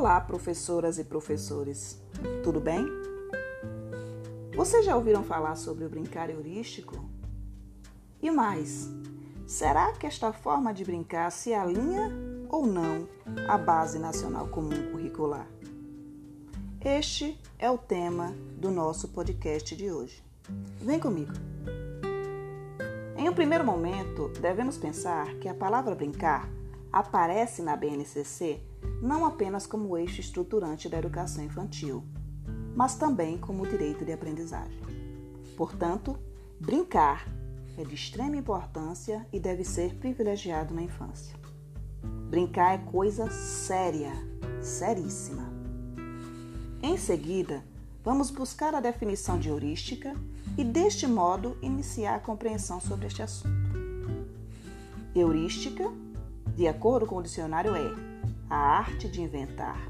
Olá, professoras e professores. Tudo bem? Vocês já ouviram falar sobre o brincar heurístico? E mais, será que esta forma de brincar se alinha ou não à Base Nacional Comum Curricular? Este é o tema do nosso podcast de hoje. Vem comigo. Em um primeiro momento, devemos pensar que a palavra brincar aparece na BNCC não apenas como eixo estruturante da educação infantil, mas também como direito de aprendizagem. Portanto, brincar é de extrema importância e deve ser privilegiado na infância. Brincar é coisa séria, seríssima. Em seguida, vamos buscar a definição de heurística e, deste modo, iniciar a compreensão sobre este assunto. Heurística, de acordo com o dicionário, é a arte de inventar,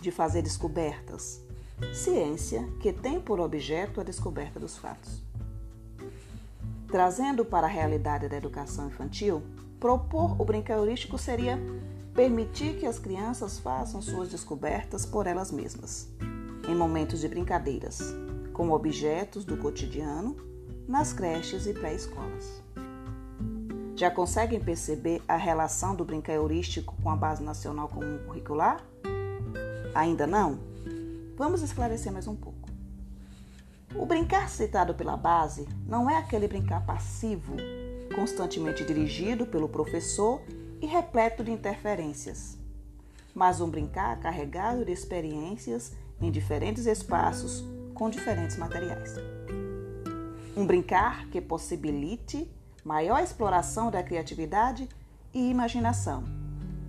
de fazer descobertas, ciência que tem por objeto a descoberta dos fatos. Trazendo para a realidade da educação infantil, propor o brincar heurístico seria permitir que as crianças façam suas descobertas por elas mesmas, em momentos de brincadeiras, com objetos do cotidiano, nas creches e pré-escolas. Já conseguem perceber a relação do brincar heurístico com a Base Nacional Comum Curricular? Ainda não? Vamos esclarecer mais um pouco. O brincar citado pela base não é aquele brincar passivo, constantemente dirigido pelo professor e repleto de interferências, mas um brincar carregado de experiências em diferentes espaços com diferentes materiais. Um brincar que possibilite maior exploração da criatividade e imaginação,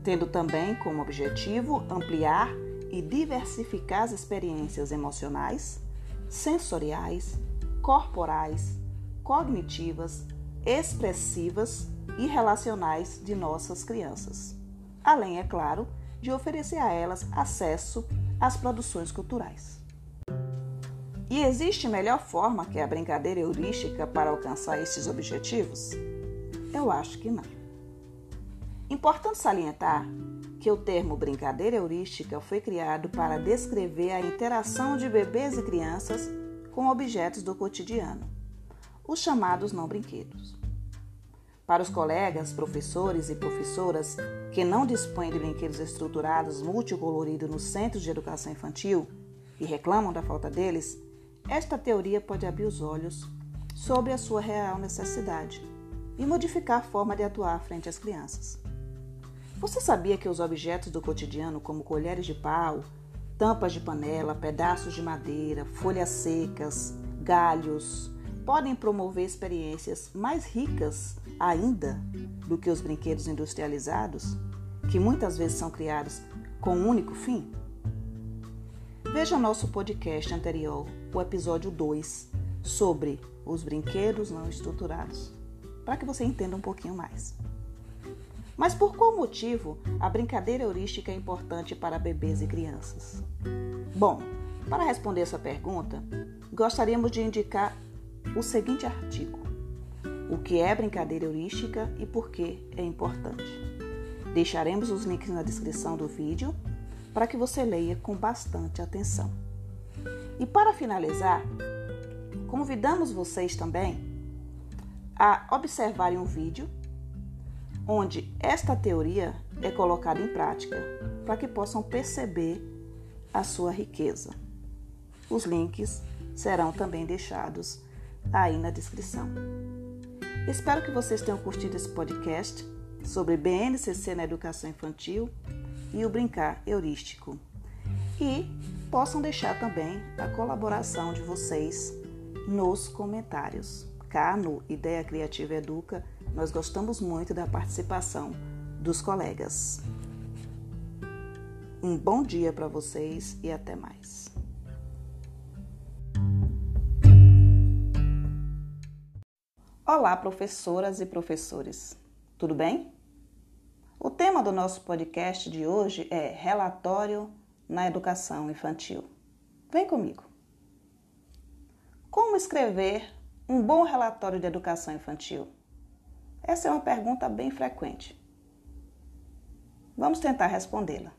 tendo também como objetivo ampliar e diversificar as experiências emocionais, sensoriais, corporais, cognitivas, expressivas e relacionais de nossas crianças, além, é claro, de oferecer a elas acesso às produções culturais. E existe melhor forma que a brincadeira heurística para alcançar estes objetivos? Eu acho que não. Importante salientar que o termo brincadeira heurística foi criado para descrever a interação de bebês e crianças com objetos do cotidiano, os chamados não brinquedos. Para os colegas, professores e professoras que não dispõem de brinquedos estruturados multicoloridos nos centros de educação infantil e reclamam da falta deles, esta teoria pode abrir os olhos sobre a sua real necessidade e modificar a forma de atuar frente às crianças. Você sabia que os objetos do cotidiano, como colheres de pau, tampas de panela, pedaços de madeira, folhas secas, galhos, podem promover experiências mais ricas ainda do que os brinquedos industrializados, que muitas vezes são criados com um único fim? Veja nosso podcast anterior, o episódio 2, sobre os brinquedos não estruturados, para que você entenda um pouquinho mais. Mas por qual motivo a brincadeira heurística é importante para bebês e crianças? Bom, para responder essa pergunta, gostaríamos de indicar o seguinte artigo: O que é brincadeira heurística e por que é importante. Deixaremos os links na descrição do vídeo para que você leia com bastante atenção. E para finalizar, convidamos vocês também a observarem um vídeo onde esta teoria é colocada em prática para que possam perceber a sua riqueza. Os links serão também deixados aí na descrição. Espero que vocês tenham curtido esse podcast sobre BNCC na educação infantil e o brincar heurístico. E possam deixar também a colaboração de vocês nos comentários. Cá no Ideia Criativa Educa, nós gostamos muito da participação dos colegas. Um bom dia para vocês e até mais. Olá, professoras e professores. Tudo bem? O tema do nosso podcast de hoje é Relatório na Educação Infantil. Vem comigo. Como escrever um bom relatório de educação infantil? Essa é uma pergunta bem frequente. Vamos tentar respondê-la.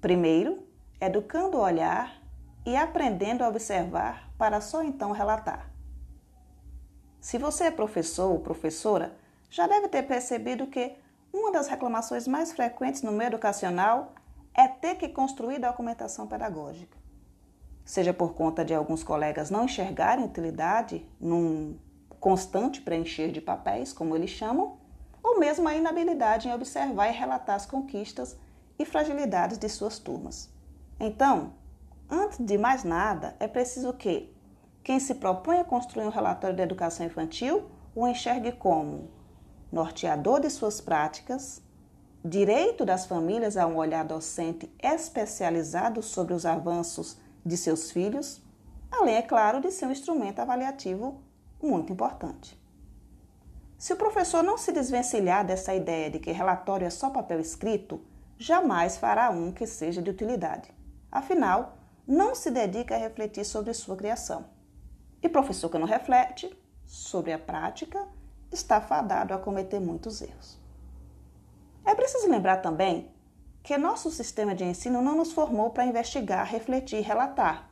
Primeiro, educando o olhar e aprendendo a observar para só então relatar. Se você é professor ou professora, já deve ter percebido que uma das reclamações mais frequentes no meio educacional é ter que construir documentação pedagógica. Seja por conta de alguns colegas não enxergarem utilidade num constante preencher de papéis, como eles chamam, ou mesmo a inabilidade em observar e relatar as conquistas e fragilidades de suas turmas. Então, antes de mais nada, é preciso que quem se propõe a construir um relatório de educação infantil o enxergue como norteador de suas práticas, direito das famílias a um olhar docente especializado sobre os avanços de seus filhos, além, é claro, de ser um instrumento avaliativo muito importante. Se o professor não se desvencilhar dessa ideia de que relatório é só papel escrito, jamais fará um que seja de utilidade. Afinal, não se dedica a refletir sobre sua criação. E professor que não reflete sobre a prática está fadado a cometer muitos erros. É preciso lembrar também que nosso sistema de ensino não nos formou para investigar, refletir relatar.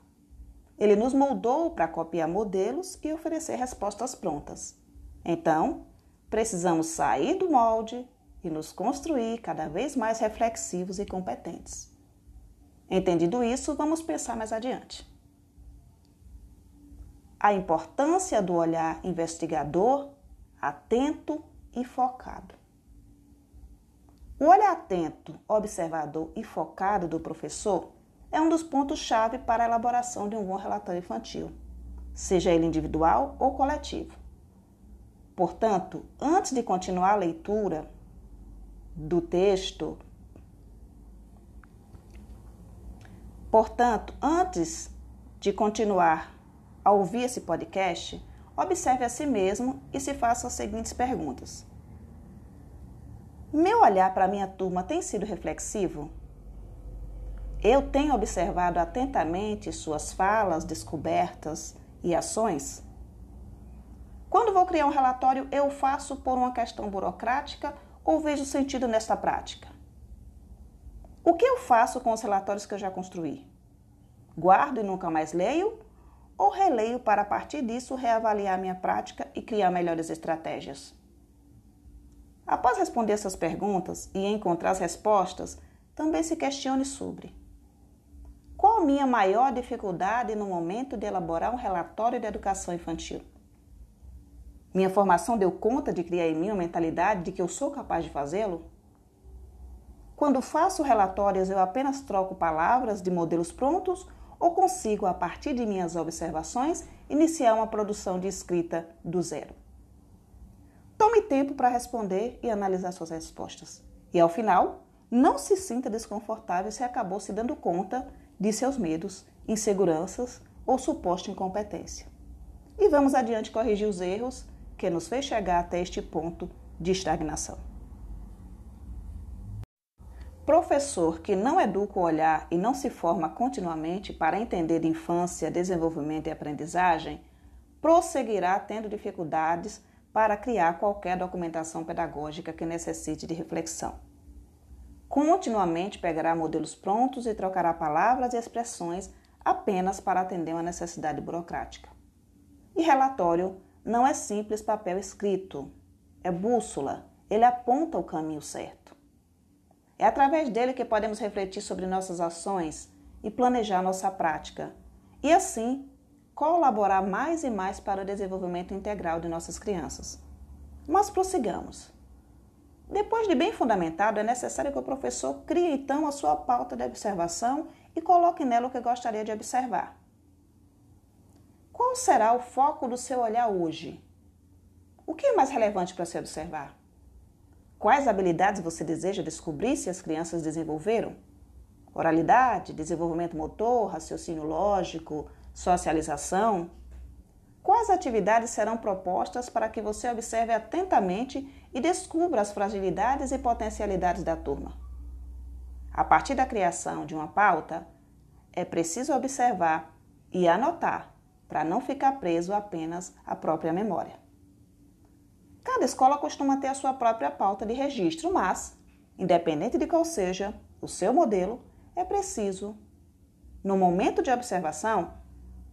Ele nos moldou para copiar modelos e oferecer respostas prontas. Então, precisamos sair do molde e nos construir cada vez mais reflexivos e competentes. Entendido isso, vamos pensar mais adiante. A importância do olhar investigador, atento e focado. O olhar atento, observador e focado do professor é um dos pontos-chave para a elaboração de um bom relatório infantil, seja ele individual ou coletivo. Portanto, antes de continuar a leitura do texto, portanto, antes de continuar a ouvir esse podcast, observe a si mesmo e se faça as seguintes perguntas. Meu olhar para minha turma tem sido reflexivo? Eu tenho observado atentamente suas falas, descobertas e ações? Quando vou criar um relatório, eu faço por uma questão burocrática ou vejo sentido nesta prática? O que eu faço com os relatórios que eu já construí? Guardo e nunca mais leio? Ou releio para, a partir disso, reavaliar minha prática e criar melhores estratégias? Após responder essas perguntas e encontrar as respostas, também se questione sobre qual a minha maior dificuldade no momento de elaborar um relatório de educação infantil? Minha formação deu conta de criar em mim uma mentalidade de que eu sou capaz de fazê-lo? Quando faço relatórios, eu apenas troco palavras de modelos prontos ou consigo, a partir de minhas observações, iniciar uma produção de escrita do zero? Tome tempo para responder e analisar suas respostas. E ao final, não se sinta desconfortável se acabou se dando conta de seus medos, inseguranças ou suposta incompetência. E vamos adiante corrigir os erros que nos fez chegar até este ponto de estagnação. Professor que não educa o olhar e não se forma continuamente para entender infância, desenvolvimento e aprendizagem, prosseguirá tendo dificuldades para criar qualquer documentação pedagógica que necessite de reflexão. Continuamente pegará modelos prontos e trocará palavras e expressões apenas para atender uma necessidade burocrática. E relatório não é simples papel escrito, é bússola, ele aponta o caminho certo. É através dele que podemos refletir sobre nossas ações e planejar nossa prática, e assim colaborar mais e mais para o desenvolvimento integral de nossas crianças. Mas prossigamos. Depois de bem fundamentado, é necessário que o professor crie então a sua pauta de observação e coloque nela o que gostaria de observar. Qual será o foco do seu olhar hoje? O que é mais relevante para se observar? Quais habilidades você deseja descobrir se as crianças desenvolveram? Oralidade, desenvolvimento motor, raciocínio lógico, socialização? Quais atividades serão propostas para que você observe atentamente e descubra as fragilidades e potencialidades da turma? A partir da criação de uma pauta, é preciso observar e anotar para não ficar preso apenas à própria memória. Cada escola costuma ter a sua própria pauta de registro, mas, independente de qual seja o seu modelo, é preciso, no momento de observação,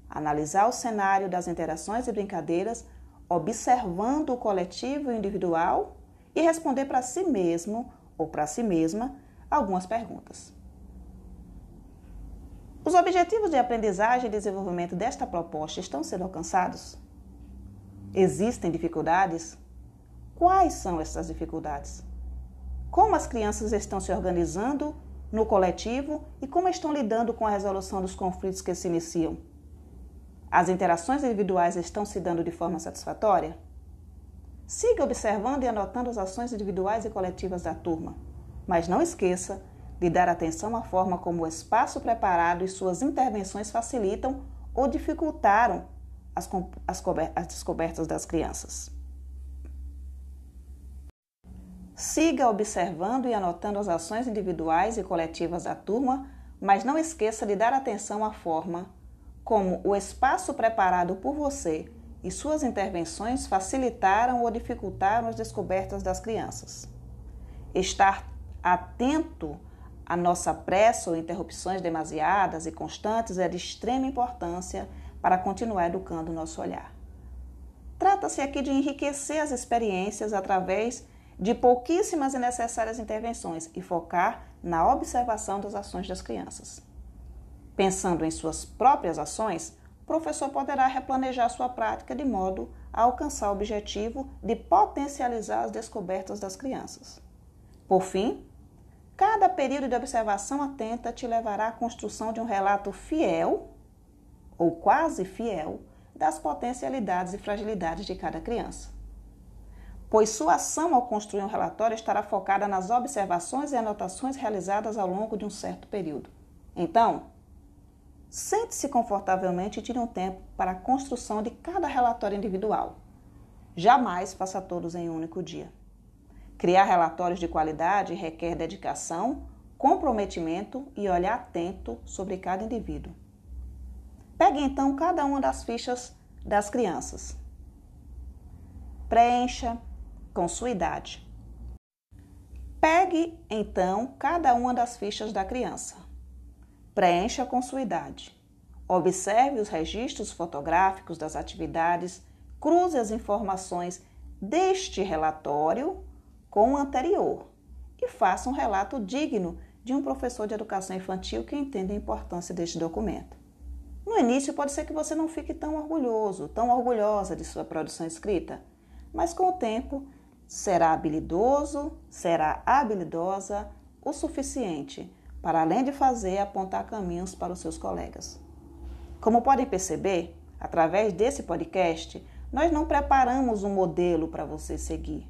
analisar o cenário das interações e brincadeiras, observando o coletivo e o individual e responder para si mesmo ou para si mesma algumas perguntas. Os objetivos de aprendizagem e desenvolvimento desta proposta estão sendo alcançados? Existem dificuldades? Quais são essas dificuldades? Como as crianças estão se organizando no coletivo e como estão lidando com a resolução dos conflitos que se iniciam? As interações individuais estão se dando de forma satisfatória? Siga observando e anotando as ações individuais e coletivas da turma, mas não esqueça de dar atenção à forma como o espaço preparado e suas intervenções facilitam ou dificultaram as, as, as descobertas das crianças. Siga observando e anotando as ações individuais e coletivas da turma, mas não esqueça de dar atenção à forma como o espaço preparado por você e suas intervenções facilitaram ou dificultaram as descobertas das crianças. Estar atento à nossa pressa ou interrupções demasiadas e constantes é de extrema importância para continuar educando o nosso olhar. Trata-se aqui de enriquecer as experiências através de pouquíssimas e necessárias intervenções e focar na observação das ações das crianças. Pensando em suas próprias ações, o professor poderá replanejar sua prática de modo a alcançar o objetivo de potencializar as descobertas das crianças. Por fim, cada período de observação atenta te levará à construção de um relato fiel ou quase fiel das potencialidades e fragilidades de cada criança pois sua ação ao construir um relatório estará focada nas observações e anotações realizadas ao longo de um certo período. Então, sente-se confortavelmente e tire um tempo para a construção de cada relatório individual. Jamais faça todos em um único dia. Criar relatórios de qualidade requer dedicação, comprometimento e olhar atento sobre cada indivíduo. Pegue então cada uma das fichas das crianças. Preencha, com sua idade. Pegue, então, cada uma das fichas da criança. Preencha com sua idade. Observe os registros fotográficos das atividades, cruze as informações deste relatório com o anterior e faça um relato digno de um professor de educação infantil que entenda a importância deste documento. No início, pode ser que você não fique tão orgulhoso, tão orgulhosa de sua produção escrita, mas com o tempo será habilidoso, será habilidosa o suficiente para, além de fazer, apontar caminhos para os seus colegas. Como podem perceber, através desse podcast, nós não preparamos um modelo para você seguir.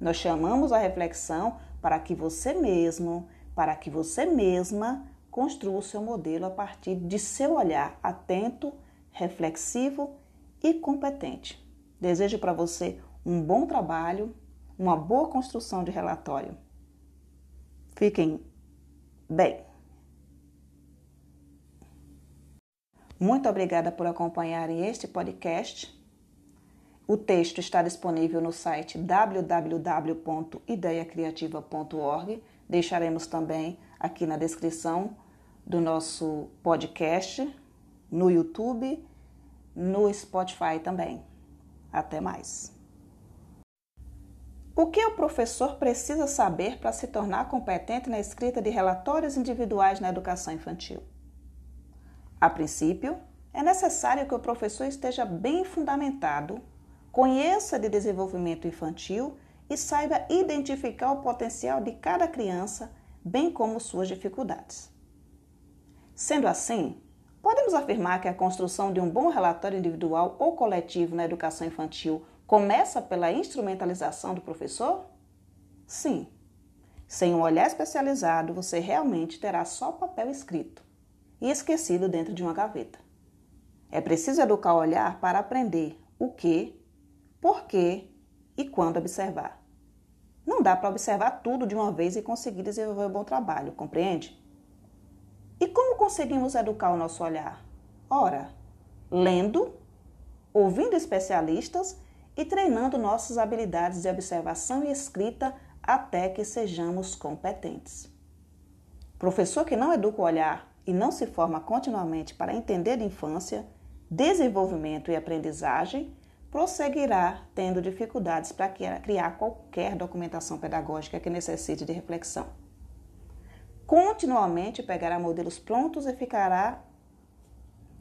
Nós chamamos a reflexão para que você mesmo, para que você mesma construa o seu modelo a partir de seu olhar atento, reflexivo e competente. Desejo para você um bom trabalho uma boa construção de relatório. Fiquem bem. Muito obrigada por acompanharem este podcast. O texto está disponível no site www.ideiacriativa.org. Deixaremos também aqui na descrição do nosso podcast, no YouTube, no Spotify também. Até mais. O que o professor precisa saber para se tornar competente na escrita de relatórios individuais na educação infantil? A princípio, é necessário que o professor esteja bem fundamentado, conheça de desenvolvimento infantil e saiba identificar o potencial de cada criança, bem como suas dificuldades. Sendo assim, podemos afirmar que a construção de um bom relatório individual ou coletivo na educação infantil começa pela instrumentalização do professor? Sim. Sem um olhar especializado, você realmente terá só papel escrito e esquecido dentro de uma gaveta. É preciso educar o olhar para aprender o que, por que e quando observar. Não dá para observar tudo de uma vez e conseguir desenvolver um bom trabalho, compreende? E como conseguimos educar o nosso olhar? Ora, lendo, ouvindo especialistas e treinando nossas habilidades de observação e escrita até que sejamos competentes. Professor que não educa o olhar e não se forma continuamente para entender infância, desenvolvimento e aprendizagem, prosseguirá tendo dificuldades para criar qualquer documentação pedagógica que necessite de reflexão. Continuamente pegará modelos prontos e ficará